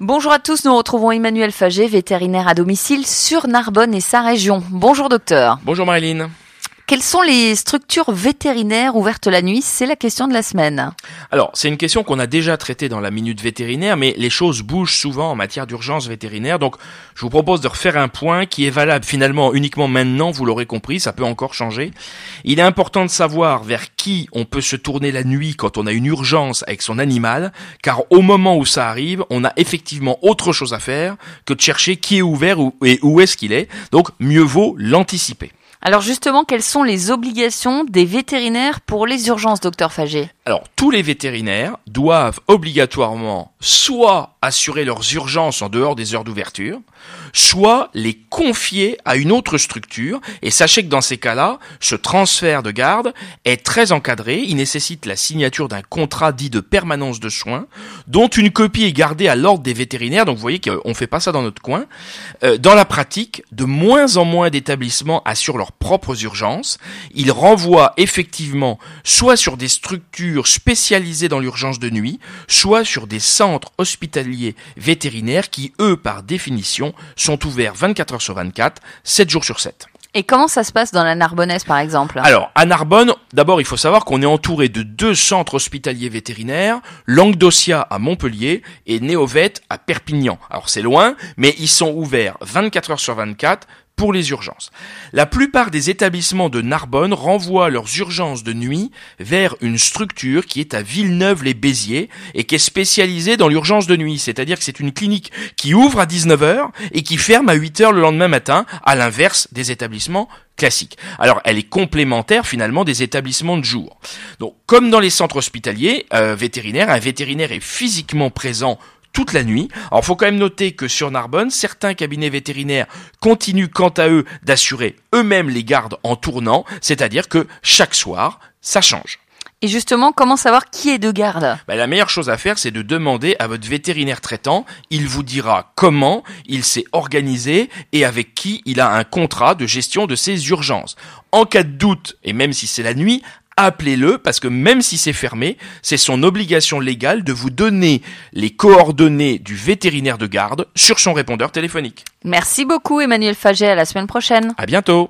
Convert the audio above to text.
Bonjour à tous, nous retrouvons Emmanuel Faget, vétérinaire à domicile sur Narbonne et sa région. Bonjour docteur. Bonjour Marilyn. Quelles sont les structures vétérinaires ouvertes la nuit? C'est la question de la semaine. Alors, c'est une question qu'on a déjà traitée dans la minute vétérinaire, mais les choses bougent souvent en matière d'urgence vétérinaire, donc je vous propose de refaire un point qui est valable finalement uniquement maintenant, vous l'aurez compris, ça peut encore changer. Il est important de savoir vers qui on peut se tourner la nuit quand on a une urgence avec son animal, car au moment où ça arrive, on a effectivement autre chose à faire que de chercher qui est ouvert et où est-ce qu'il est, donc mieux vaut l'anticiper. Alors justement, quelles sont les obligations des vétérinaires pour les urgences, docteur Faget? Alors, tous les vétérinaires doivent obligatoirement soit assurer leurs urgences en dehors des heures d'ouverture, soit les confier à une autre structure. Et sachez que dans ces cas-là, ce transfert de garde est très encadré. Il nécessite la signature d'un contrat dit de permanence de soins, dont une copie est gardée à l'ordre des vétérinaires. Donc vous voyez qu'on fait pas ça dans notre coin. Euh, dans la pratique, de moins en moins d'établissements assurent leurs propres urgences. Ils renvoient effectivement soit sur des structures spécialisées dans l'urgence de nuit, soit sur des centres hospitaliers vétérinaires qui, eux, par définition, sont ouverts 24 heures sur 24, 7 jours sur 7. Et comment ça se passe dans la Narbonnaise, par exemple? Alors, à Narbonne, d'abord, il faut savoir qu'on est entouré de deux centres hospitaliers vétérinaires, Languedocia à Montpellier et Néovet à Perpignan. Alors, c'est loin, mais ils sont ouverts 24 heures sur 24, pour les urgences. La plupart des établissements de Narbonne renvoient leurs urgences de nuit vers une structure qui est à Villeneuve-les-Béziers et qui est spécialisée dans l'urgence de nuit. C'est-à-dire que c'est une clinique qui ouvre à 19h et qui ferme à 8h le lendemain matin, à l'inverse des établissements classiques. Alors, elle est complémentaire finalement des établissements de jour. Donc, comme dans les centres hospitaliers euh, vétérinaires, un vétérinaire est physiquement présent toute la nuit. Alors, faut quand même noter que sur Narbonne, certains cabinets vétérinaires continuent quant à eux d'assurer eux-mêmes les gardes en tournant, c'est-à-dire que chaque soir, ça change. Et justement, comment savoir qui est de garde? Ben, La meilleure chose à faire, c'est de demander à votre vétérinaire traitant. Il vous dira comment il s'est organisé et avec qui il a un contrat de gestion de ses urgences. En cas de doute, et même si c'est la nuit, appelez-le parce que même si c'est fermé, c'est son obligation légale de vous donner les coordonnées du vétérinaire de garde sur son répondeur téléphonique. Merci beaucoup Emmanuel Faget, à la semaine prochaine. À bientôt.